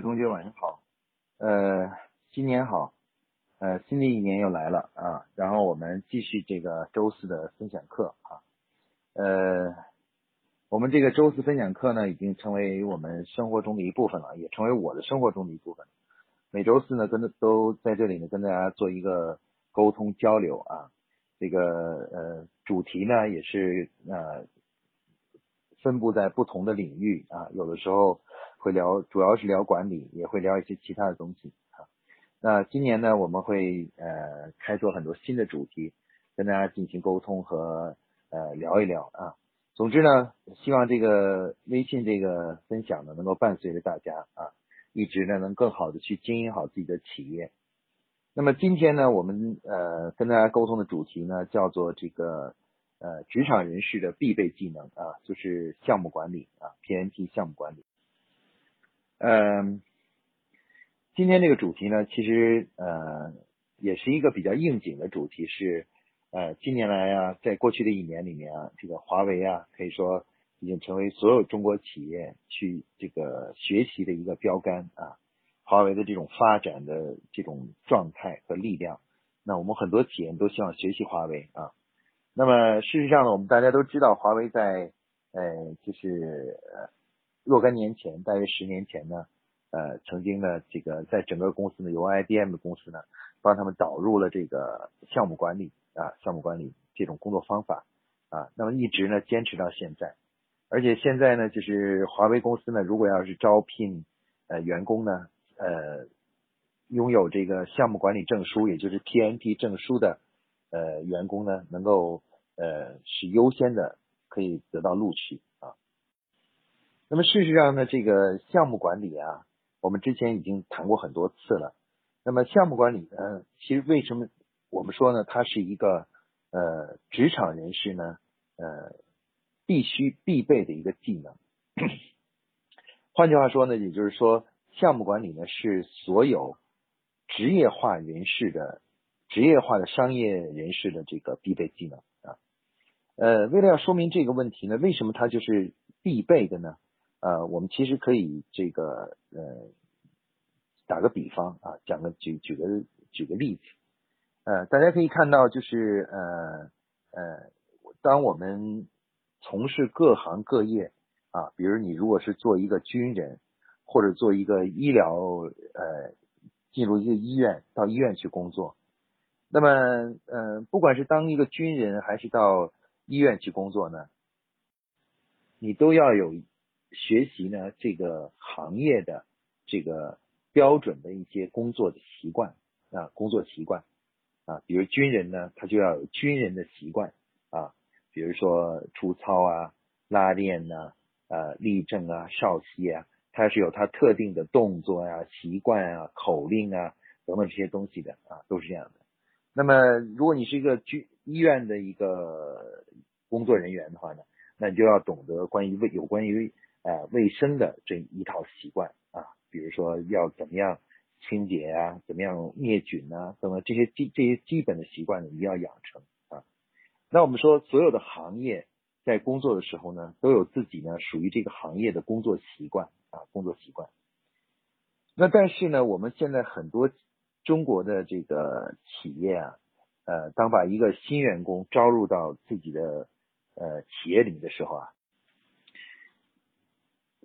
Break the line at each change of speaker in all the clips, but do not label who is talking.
同学晚上好，呃，新年好，呃，新的一年又来了啊，然后我们继续这个周四的分享课啊，呃，我们这个周四分享课呢，已经成为我们生活中的一部分了，也成为我的生活中的一部分。每周四呢，跟都在这里呢，跟大家做一个沟通交流啊，这个呃主题呢，也是呃分布在不同的领域啊，有的时候。会聊，主要是聊管理，也会聊一些其他的东西啊。那今年呢，我们会呃开拓很多新的主题，跟大家进行沟通和呃聊一聊啊。总之呢，希望这个微信这个分享呢，能够伴随着大家啊，一直呢能更好的去经营好自己的企业。那么今天呢，我们呃跟大家沟通的主题呢，叫做这个呃职场人士的必备技能啊，就是项目管理啊，PMP 项目管理。嗯，今天这个主题呢，其实呃也是一个比较应景的主题，是呃近年来啊，在过去的一年里面啊，这个华为啊，可以说已经成为所有中国企业去这个学习的一个标杆啊。华为的这种发展的这种状态和力量，那我们很多企业都希望学习华为啊。那么事实上呢，我们大家都知道，华为在呃就是呃。若干年前，大约十年前呢，呃，曾经呢，这个在整个公司呢，由 IBM 的公司呢，帮他们导入了这个项目管理啊，项目管理这种工作方法啊，那么一直呢坚持到现在，而且现在呢，就是华为公司呢，如果要是招聘呃员工呢，呃，拥有这个项目管理证书，也就是 PMP 证书的呃员工呢，能够呃是优先的可以得到录取。那么事实上呢，这个项目管理啊，我们之前已经谈过很多次了。那么项目管理呢，其实为什么我们说呢，它是一个呃职场人士呢呃必须必备的一个技能。换句话说呢，也就是说，项目管理呢是所有职业化人士的职业化的商业人士的这个必备技能啊。呃，为了要说明这个问题呢，为什么它就是必备的呢？呃，我们其实可以这个呃打个比方啊，讲个举举个举个例子，呃，大家可以看到就是呃呃，当我们从事各行各业啊，比如你如果是做一个军人，或者做一个医疗呃，进入一个医院到医院去工作，那么呃，不管是当一个军人还是到医院去工作呢，你都要有。学习呢，这个行业的这个标准的一些工作的习惯啊，工作习惯啊，比如军人呢，他就要有军人的习惯啊，比如说出操啊、拉练呐、呃、立正啊、哨息啊，他是有他特定的动作呀、习惯啊、口令啊等等这些东西的啊，都是这样的。那么，如果你是一个军医院的一个工作人员的话呢，那你就要懂得关于卫有关于。呃，卫生的这一套习惯啊，比如说要怎么样清洁啊，怎么样灭菌啊，等等这些基这些基本的习惯呢，一定要养成啊。那我们说，所有的行业在工作的时候呢，都有自己呢属于这个行业的工作习惯啊，工作习惯。那但是呢，我们现在很多中国的这个企业啊，呃，当把一个新员工招入到自己的呃企业里面的时候啊。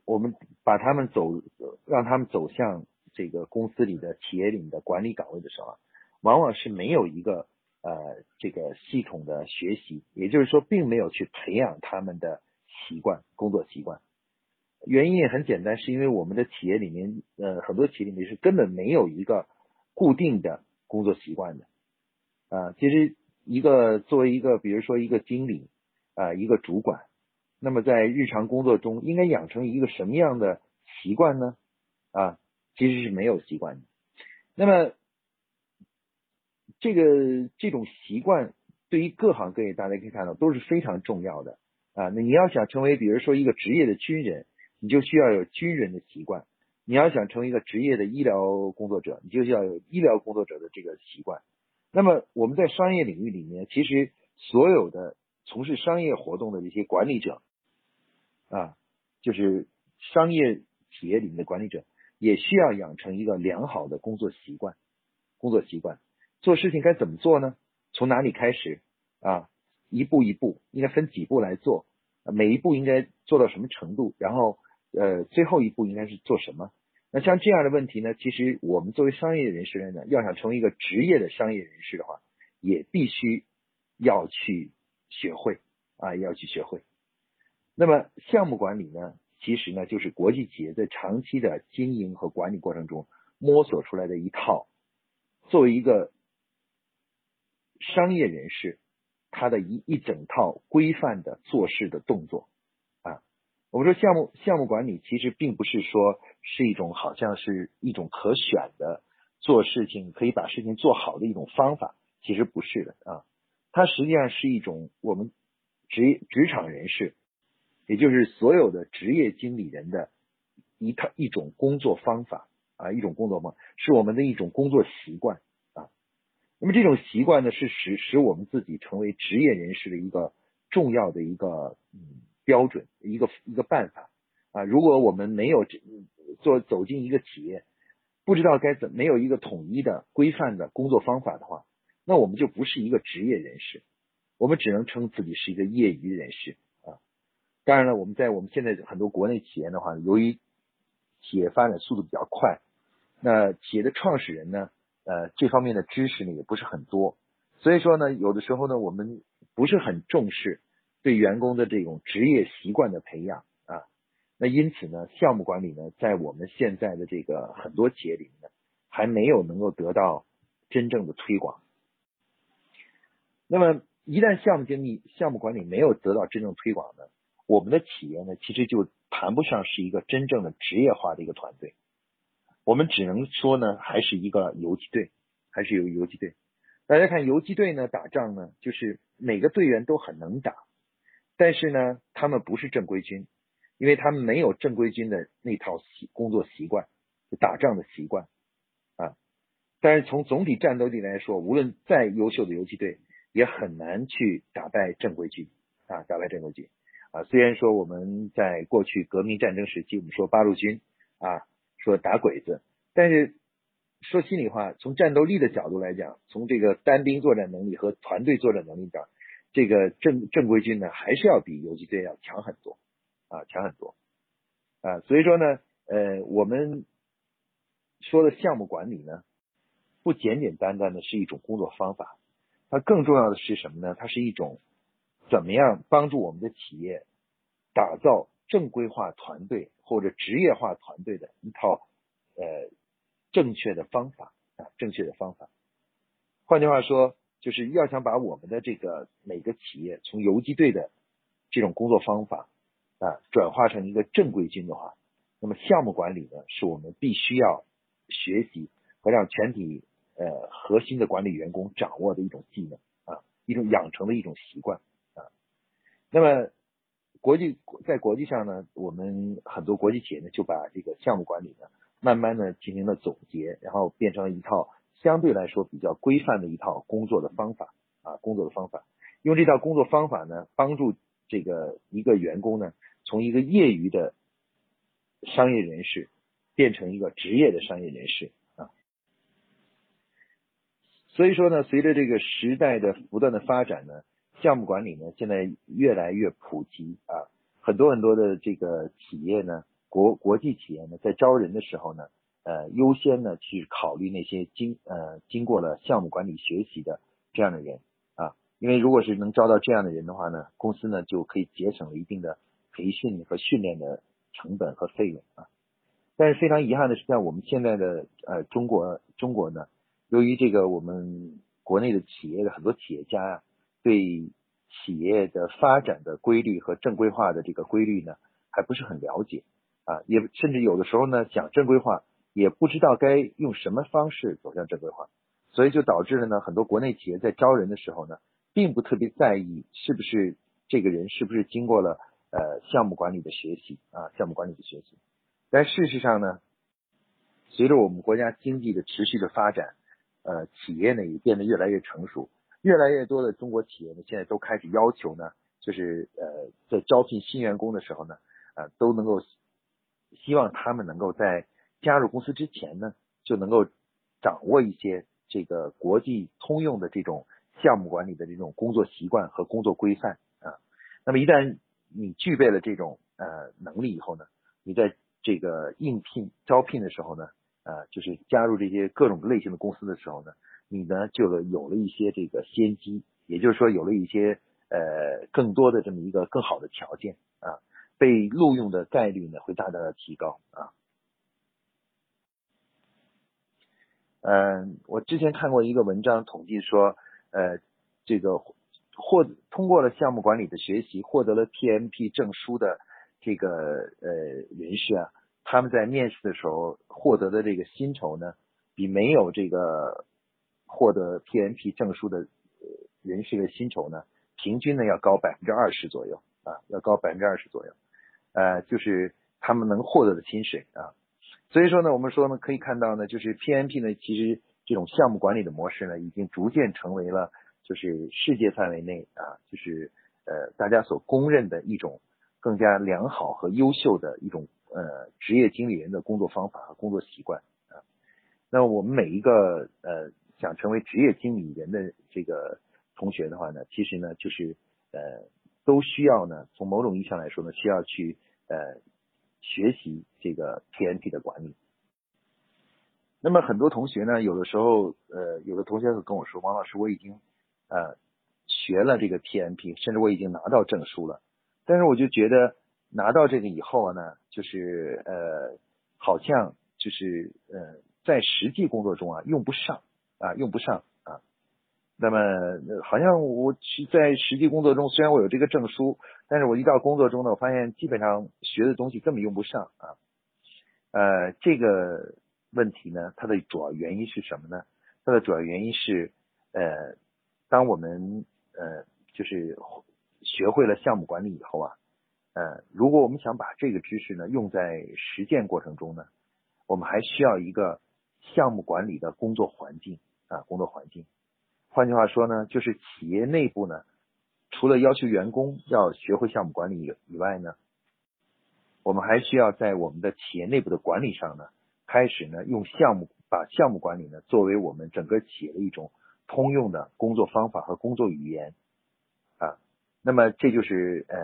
我们把他们走，让他们走向这个公司里的企业里的管理岗位的时候啊，往往是没有一个呃这个系统的学习，也就是说，并没有去培养他们的习惯、工作习惯。原因也很简单，是因为我们的企业里面，呃，很多企业里面是根本没有一个固定的工作习惯的。啊，其实一个作为一个，比如说一个经理啊，一个主管。那么在日常工作中应该养成一个什么样的习惯呢？啊，其实是没有习惯的。那么这个这种习惯对于各行各业，大家可以看到都是非常重要的啊。那你要想成为，比如说一个职业的军人，你就需要有军人的习惯；你要想成为一个职业的医疗工作者，你就需要有医疗工作者的这个习惯。那么我们在商业领域里面，其实所有的从事商业活动的这些管理者。啊，就是商业企业里面的管理者，也需要养成一个良好的工作习惯。工作习惯，做事情该怎么做呢？从哪里开始啊？一步一步，应该分几步来做？每一步应该做到什么程度？然后，呃，最后一步应该是做什么？那像这样的问题呢？其实我们作为商业人士来讲，要想成为一个职业的商业人士的话，也必须要去学会啊，要去学会。那么项目管理呢，其实呢，就是国际企业在长期的经营和管理过程中摸索出来的一套，作为一个商业人士，他的一一整套规范的做事的动作。啊我们说项目项目管理其实并不是说是一种好像是一种可选的做事情可以把事情做好的一种方法，其实不是的啊，它实际上是一种我们职业职场人士，也就是所有的职业经理人的一套一种工作方法啊，一种工作方是我们的一种工作习惯啊。那么这种习惯呢，是使使我们自己成为职业人士的一个重要的一个嗯。标准一个一个办法啊！如果我们没有这做走进一个企业，不知道该怎没有一个统一的规范的工作方法的话，那我们就不是一个职业人士，我们只能称自己是一个业余人士。当然了，我们在我们现在很多国内企业的话，由于企业发展速度比较快，那企业的创始人呢，呃，这方面的知识呢也不是很多，所以说呢，有的时候呢，我们不是很重视。对员工的这种职业习惯的培养啊，那因此呢，项目管理呢，在我们现在的这个很多企业里面呢，还没有能够得到真正的推广。那么，一旦项目经理、项目管理没有得到真正推广呢，我们的企业呢，其实就谈不上是一个真正的职业化的一个团队。我们只能说呢，还是一个游击队，还是有游击队。大家看游击队呢，打仗呢，就是每个队员都很能打。但是呢，他们不是正规军，因为他们没有正规军的那套习工作习惯，就打仗的习惯啊。但是从总体战斗力来说，无论再优秀的游击队，也很难去打败正规军啊，打败正规军啊。虽然说我们在过去革命战争时期，我们说八路军啊，说打鬼子，但是说心里话，从战斗力的角度来讲，从这个单兵作战能力和团队作战能力讲。这个正正规军呢，还是要比游击队要强很多啊，强很多啊，所以说呢，呃，我们说的项目管理呢，不简简单单的是一种工作方法，它更重要的是什么呢？它是一种怎么样帮助我们的企业打造正规化团队或者职业化团队的一套呃正确的方法啊，正确的方法。换句话说。就是要想把我们的这个每个企业从游击队的这种工作方法啊转化成一个正规军的话，那么项目管理呢是我们必须要学习和让全体呃核心的管理员工掌握的一种技能啊，一种养成的一种习惯。那么国际在国际上呢，我们很多国际企业呢就把这个项目管理呢慢慢的进行了总结，然后变成一套。相对来说比较规范的一套工作的方法啊，工作的方法，用这套工作方法呢，帮助这个一个员工呢，从一个业余的商业人士变成一个职业的商业人士啊。所以说呢，随着这个时代的不断的发展呢，项目管理呢现在越来越普及啊，很多很多的这个企业呢，国国际企业呢，在招人的时候呢。呃，优先呢去考虑那些经呃经过了项目管理学习的这样的人啊，因为如果是能招到这样的人的话呢，公司呢就可以节省了一定的培训和训练的成本和费用啊。但是非常遗憾的是，在我们现在的呃中国中国呢，由于这个我们国内的企业的很多企业家呀，对企业的发展的规律和正规化的这个规律呢，还不是很了解啊，也甚至有的时候呢讲正规化。也不知道该用什么方式走向正规化，所以就导致了呢，很多国内企业在招人的时候呢，并不特别在意是不是这个人是不是经过了呃项目管理的学习啊，项目管理的学习。但事实上呢，随着我们国家经济的持续的发展，呃，企业呢也变得越来越成熟，越来越多的中国企业呢现在都开始要求呢，就是呃在招聘新员工的时候呢，呃都能够希望他们能够在加入公司之前呢，就能够掌握一些这个国际通用的这种项目管理的这种工作习惯和工作规范啊。那么一旦你具备了这种呃能力以后呢，你在这个应聘招聘的时候呢，呃，就是加入这些各种类型的公司的时候呢，你呢就有了一些这个先机，也就是说有了一些呃更多的这么一个更好的条件啊，被录用的概率呢会大大的提高啊。嗯，我之前看过一个文章统计说，呃，这个获通过了项目管理的学习，获得了 PMP 证书的这个呃人士啊，他们在面试的时候获得的这个薪酬呢，比没有这个获得 PMP 证书的人士的薪酬呢，平均呢要高百分之二十左右啊，要高百分之二十左右，呃，就是他们能获得的薪水啊。所以说呢，我们说呢，可以看到呢，就是 PMP 呢，其实这种项目管理的模式呢，已经逐渐成为了就是世界范围内啊，就是呃大家所公认的一种更加良好和优秀的一种呃职业经理人的工作方法和工作习惯啊。那我们每一个呃想成为职业经理人的这个同学的话呢，其实呢就是呃都需要呢，从某种意义上来说呢，需要去呃。学习这个 PMP 的管理，那么很多同学呢，有的时候，呃，有的同学会跟我说，王老师，我已经呃学了这个 PMP，甚至我已经拿到证书了，但是我就觉得拿到这个以后呢，就是呃，好像就是呃，在实际工作中啊，用不上啊，用不上啊。那么，好像我去在实际工作中，虽然我有这个证书，但是我一到工作中呢，我发现基本上学的东西根本用不上啊。呃，这个问题呢，它的主要原因是什么呢？它的主要原因是，呃，当我们呃就是学会了项目管理以后啊，呃，如果我们想把这个知识呢用在实践过程中呢，我们还需要一个项目管理的工作环境啊，工作环境。换句话说呢，就是企业内部呢，除了要求员工要学会项目管理以以外呢，我们还需要在我们的企业内部的管理上呢，开始呢用项目把项目管理呢作为我们整个企业的一种通用的工作方法和工作语言啊。那么这就是呃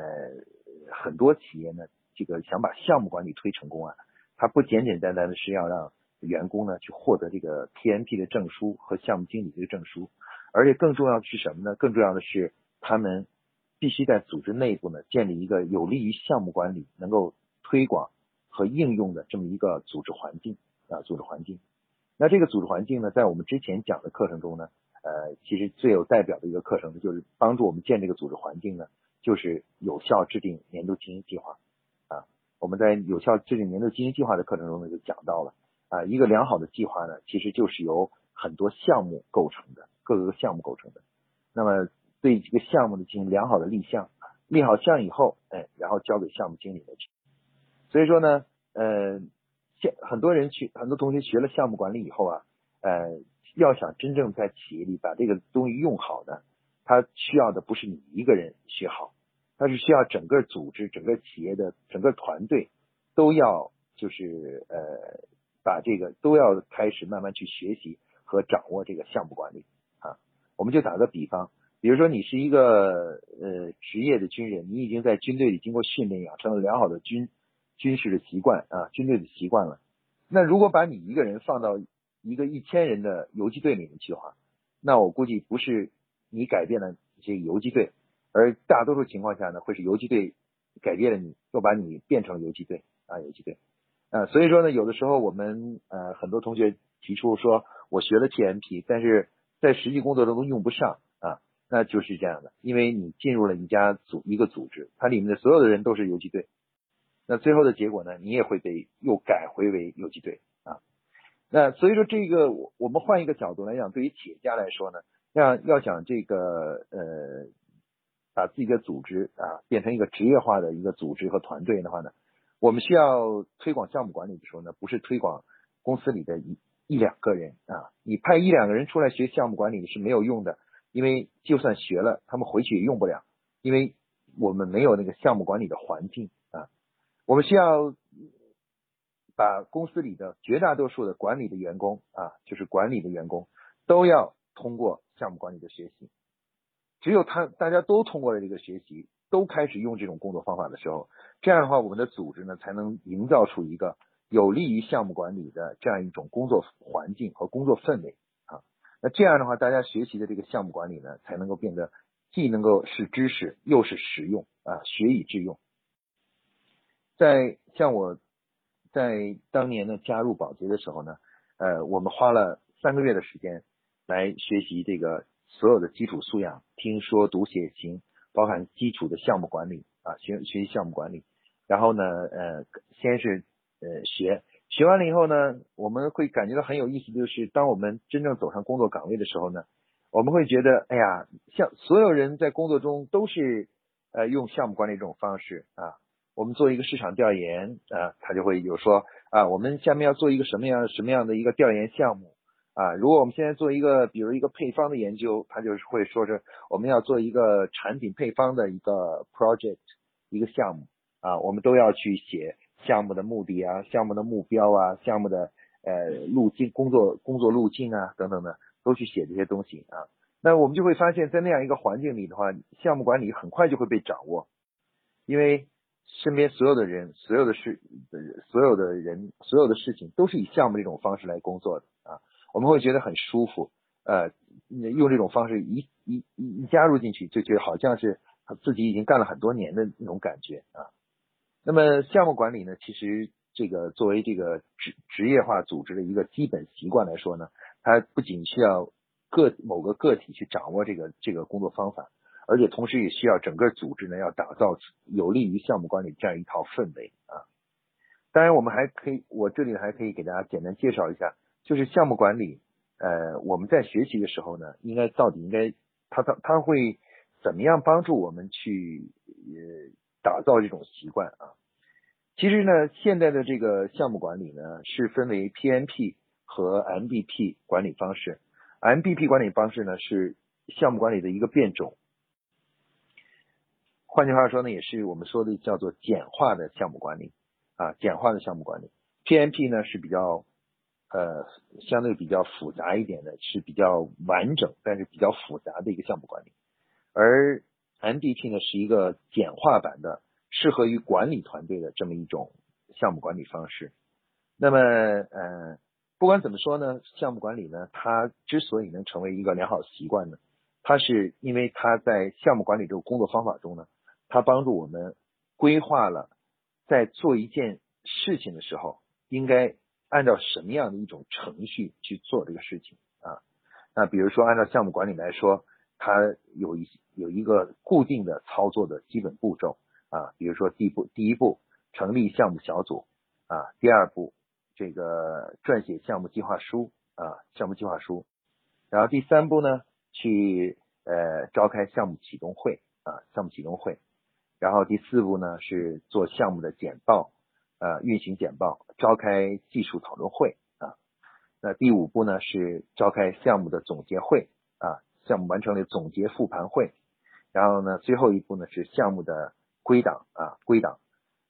很多企业呢，这个想把项目管理推成功啊，它不简简单单的是要让员工呢去获得这个 PMP 的证书和项目经理这个证书。而且更重要的是什么呢？更重要的是，他们必须在组织内部呢建立一个有利于项目管理、能够推广和应用的这么一个组织环境啊，组织环境。那这个组织环境呢，在我们之前讲的课程中呢，呃，其实最有代表的一个课程呢，就是帮助我们建这个组织环境呢，就是有效制定年度经营计划啊。我们在有效制定年度经营计划的课程中呢，就讲到了啊，一个良好的计划呢，其实就是由很多项目构成的。各个项目构成的，那么对这个项目的进行良好的立项，立好项以后，哎，然后交给项目经理来去。所以说呢，呃，现很多人去，很多同学学了项目管理以后啊，呃，要想真正在企业里把这个东西用好呢，他需要的不是你一个人学好，他是需要整个组织、整个企业的整个团队都要就是呃，把这个都要开始慢慢去学习和掌握这个项目管理啊。我们就打个比方，比如说你是一个呃职业的军人，你已经在军队里经过训练，养成了良好的军军事的习惯啊，军队的习惯了。那如果把你一个人放到一个一千人的游击队里面去的话，那我估计不是你改变了这个游击队，而大多数情况下呢，会是游击队改变了你，又把你变成了游击队啊，游击队啊。所以说呢，有的时候我们呃很多同学提出说，我学了 TMP，但是在实际工作中都用不上啊，那就是这样的，因为你进入了一家组一个组织，它里面的所有的人都是游击队，那最后的结果呢，你也会被又改回为游击队啊。那所以说这个我我们换一个角度来讲，对于企业家来说呢，要要想这个呃把自己的组织啊变成一个职业化的一个组织和团队的话呢，我们需要推广项目管理的时候呢，不是推广公司里的一。一两个人啊，你派一两个人出来学项目管理是没有用的，因为就算学了，他们回去也用不了，因为我们没有那个项目管理的环境啊。我们需要把公司里的绝大多数的管理的员工啊，就是管理的员工都要通过项目管理的学习。只有他大家都通过了这个学习，都开始用这种工作方法的时候，这样的话，我们的组织呢才能营造出一个有利于项目管理的这样一种工作环境和工作氛围啊。那这样的话，大家学习的这个项目管理呢，才能够变得既能够是知识，又是实用啊，学以致用。在像我在当年呢加入保洁的时候呢，呃，我们花了三个月的时间来学习这个。所有的基础素养，听说读写行，包含基础的项目管理啊，学学习项目管理。然后呢，呃，先是呃学，学完了以后呢，我们会感觉到很有意思，就是当我们真正走上工作岗位的时候呢，我们会觉得，哎呀，像所有人在工作中都是呃用项目管理这种方式啊。我们做一个市场调研啊，他就会有说啊，我们下面要做一个什么样什么样的一个调研项目。啊，如果我们现在做一个，比如一个配方的研究，他就是会说是我们要做一个产品配方的一个 project 一个项目啊，我们都要去写项目的目的啊，项目的目标啊，项目的呃路径工作工作路径啊等等的，都去写这些东西啊。那我们就会发现，在那样一个环境里的话，项目管理很快就会被掌握，因为身边所有的人、所有的事、所有的人、所有的事情都是以项目这种方式来工作的啊。我们会觉得很舒服，呃，用这种方式一一一加入进去，就觉得好像是自己已经干了很多年的那种感觉啊。那么项目管理呢，其实这个作为这个职职业化组织的一个基本习惯来说呢，它不仅需要个某个个体去掌握这个这个工作方法，而且同时也需要整个组织呢要打造有利于项目管理这样一套氛围啊。当然，我们还可以，我这里还可以给大家简单介绍一下。就是项目管理，呃，我们在学习的时候呢，应该到底应该，它它它会怎么样帮助我们去呃打造这种习惯啊？其实呢，现在的这个项目管理呢，是分为 PMP 和 MBP 管理方式。MBP 管理方式呢，是项目管理的一个变种。换句话说呢，也是我们说的叫做简化的项目管理啊，简化的项目管理。PMP 呢是比较。呃，相对比较复杂一点的，是比较完整，但是比较复杂的一个项目管理。而 MBP 呢，是一个简化版的，适合于管理团队的这么一种项目管理方式。那么，呃，不管怎么说呢，项目管理呢，它之所以能成为一个良好习惯呢，它是因为它在项目管理这个工作方法中呢，它帮助我们规划了在做一件事情的时候应该。按照什么样的一种程序去做这个事情啊？那比如说按照项目管理来说，它有一有一个固定的操作的基本步骤啊，比如说第一步第一步成立项目小组啊，第二步这个撰写项目计划书啊，项目计划书，然后第三步呢去呃召开项目启动会啊，项目启动会，然后第四步呢是做项目的简报。呃，运行简报，召开技术讨论会啊。那第五步呢是召开项目的总结会啊，项目完成了总结复盘会。然后呢，最后一步呢是项目的归档啊，归档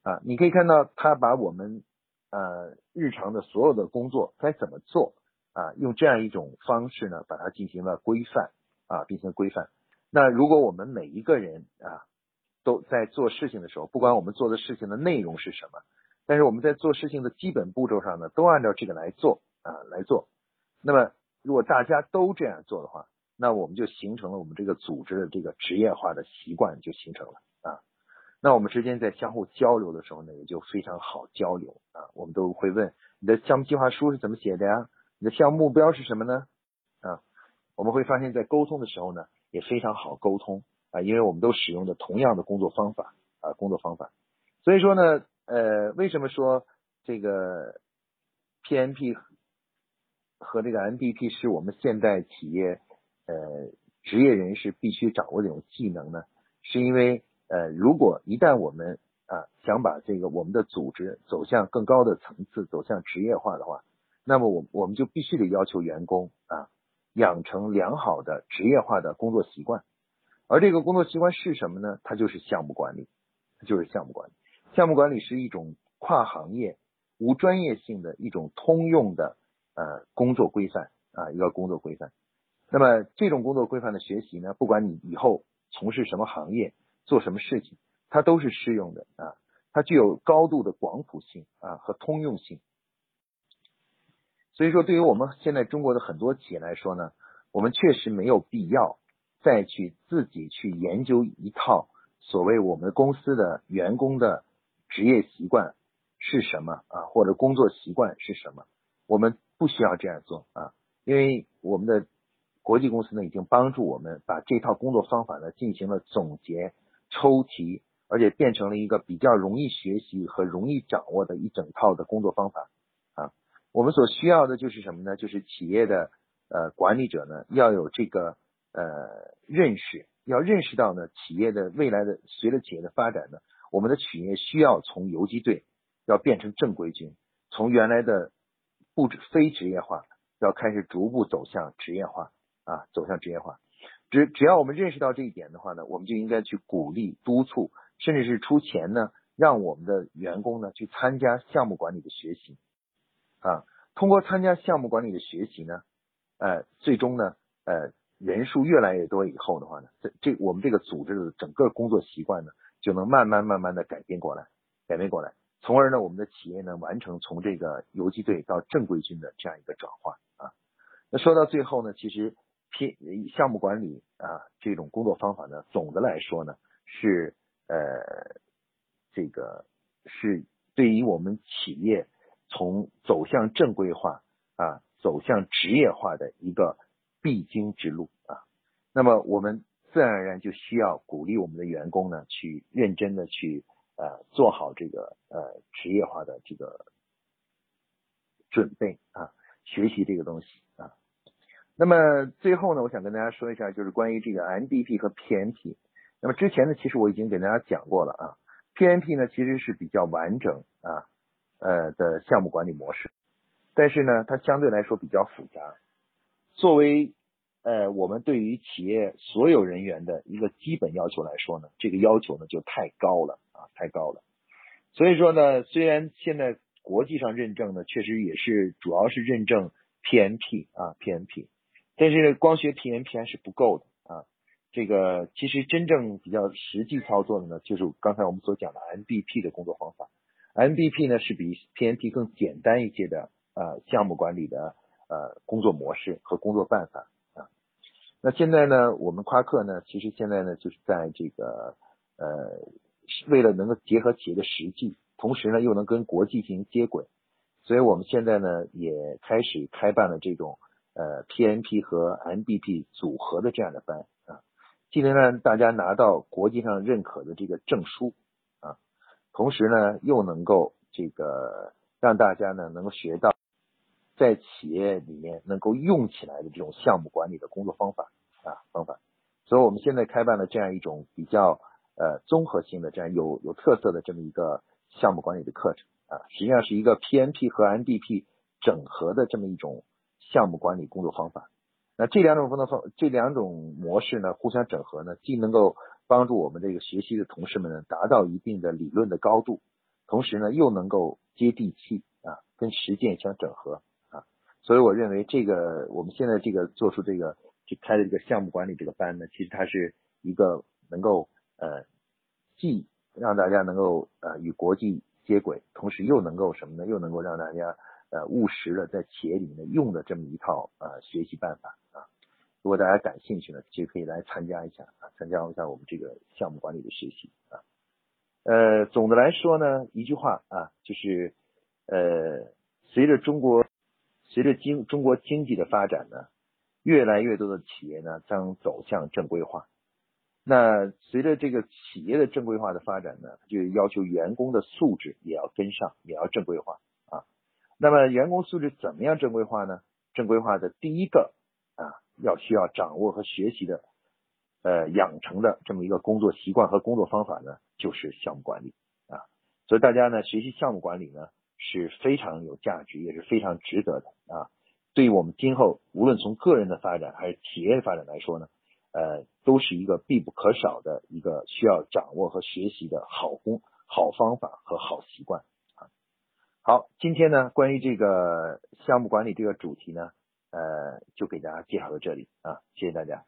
啊。你可以看到，他把我们呃日常的所有的工作该怎么做啊，用这样一种方式呢，把它进行了规范啊，进行规范。那如果我们每一个人啊都在做事情的时候，不管我们做的事情的内容是什么。但是我们在做事情的基本步骤上呢，都按照这个来做啊来做。那么如果大家都这样做的话，那我们就形成了我们这个组织的这个职业化的习惯就形成了啊。那我们之间在相互交流的时候呢，也就非常好交流啊。我们都会问你的项目计划书是怎么写的呀？你的项目目标是什么呢？啊，我们会发现在沟通的时候呢，也非常好沟通啊，因为我们都使用的同样的工作方法啊，工作方法。所以说呢。呃，为什么说这个 PMP 和这个 MBP 是我们现代企业呃职业人士必须掌握的一种技能呢？是因为呃，如果一旦我们啊想把这个我们的组织走向更高的层次，走向职业化的话，那么我我们就必须得要求员工啊养成良好的职业化的工作习惯，而这个工作习惯是什么呢？它就是项目管理，就是项目管理。项目管理是一种跨行业、无专业性的一种通用的呃工作规范啊，一个工作规范。那么这种工作规范的学习呢，不管你以后从事什么行业，做什么事情，它都是适用的啊，它具有高度的广谱性啊和通用性。所以说，对于我们现在中国的很多企业来说呢，我们确实没有必要再去自己去研究一套所谓我们公司的员工的职业习惯是什么啊，或者工作习惯是什么，我们不需要这样做啊，因为我们的国际公司呢已经帮助我们把这套工作方法呢进行了总结、抽题，而且变成了一个比较容易学习和容易掌握的一整套的工作方法啊。我们所需要的就是什么呢？就是企业的呃管理者呢要有这个呃认识，要认识到呢企业的未来的随着企业的发展呢，我们的企业需要从游击队要变成正规军，从原来的不非职业化要开始逐步走向职业化啊，走向职业化。只只要我们认识到这一点的话呢，我们就应该去鼓励、督促，甚至是出钱呢，让我们的员工呢去参加项目管理的学习。啊，通过参加项目管理的学习呢，呃，最终呢，呃，人数越来越多以后的话呢，这这我们这个组织的整个工作习惯呢，就能慢慢慢慢的改变过来，改变过来，从而呢，我们的企业呢，完成从这个游击队到正规军的这样一个转化啊。那说到最后呢，其实偏项目管理啊这种工作方法呢，总的来说呢，是呃，这个是对于我们企业。从走向正规化啊，走向职业化的一个必经之路啊。那么我们自然而然就需要鼓励我们的员工呢，去认真的去呃做好这个呃职业化的这个准备啊，学习这个东西啊。那么最后呢，我想跟大家说一下，就是关于这个 MDP 和 PMP。那么之前呢，其实我已经给大家讲过了啊。PMP 呢，其实是比较完整啊。呃的项目管理模式，但是呢，它相对来说比较复杂。作为呃我们对于企业所有人员的一个基本要求来说呢，这个要求呢就太高了啊，太高了。所以说呢，虽然现在国际上认证呢，确实也是主要是认证 PMP 啊 PMP，但是光学 PMP 还是不够的啊。这个其实真正比较实际操作的呢，就是刚才我们所讲的 MBP 的工作方法。MBP 呢是比 PMP 更简单一些的呃项目管理的呃工作模式和工作办法。那现在呢，我们夸克呢，其实现在呢就是在这个呃为了能够结合企业的实际，同时呢又能跟国际进行接轨，所以我们现在呢也开始开办了这种呃 PMP 和 MBP 组合的这样的班啊，既能让大家拿到国际上认可的这个证书啊。同时呢，又能够这个让大家呢能够学到在企业里面能够用起来的这种项目管理的工作方法啊方法，所以我们现在开办了这样一种比较呃综合性的这样有有特色的这么一个项目管理的课程啊，实际上是一个 PMP 和 MDP 整合的这么一种项目管理工作方法。那这两种工作方这两种模式呢互相整合呢，既能够帮助我们这个学习的同事们呢，达到一定的理论的高度，同时呢，又能够接地气啊，跟实践相整合，所以我认为这个我们现在这个做出这个去开的这个项目管理这个班呢，其实它是一个能够呃，既让大家能够呃与国际接轨，同时又能够什么呢？又能够让大家呃务实的在企业里面用的这么一套呃学习办法啊。如果大家感兴趣呢，其实可以来参加一下啊，参加一下我们这个项目管理的学习啊。呃，总的来说呢，一句话啊，就是呃，随着中国随着经中国经济的发展呢，越来越多的企业呢将走向正规化。那随着这个企业的正规化的发展呢，就要求员工的素质也要跟上，也要正规化啊。那么员工素质怎么样正规化呢？正规化的第一个啊。要需要掌握和学习的，呃，养成的这么一个工作习惯和工作方法呢，就是项目管理啊。所以大家呢，学习项目管理呢是非常有价值，也是非常值得的啊。对于我们今后无论从个人的发展还是企业的发展来说呢，呃，都是一个必不可少的一个需要掌握和学习的好工好方法和好习惯啊。好，今天呢，关于这个项目管理这个主题呢，呃，就给大家介绍到这里啊，谢谢大家。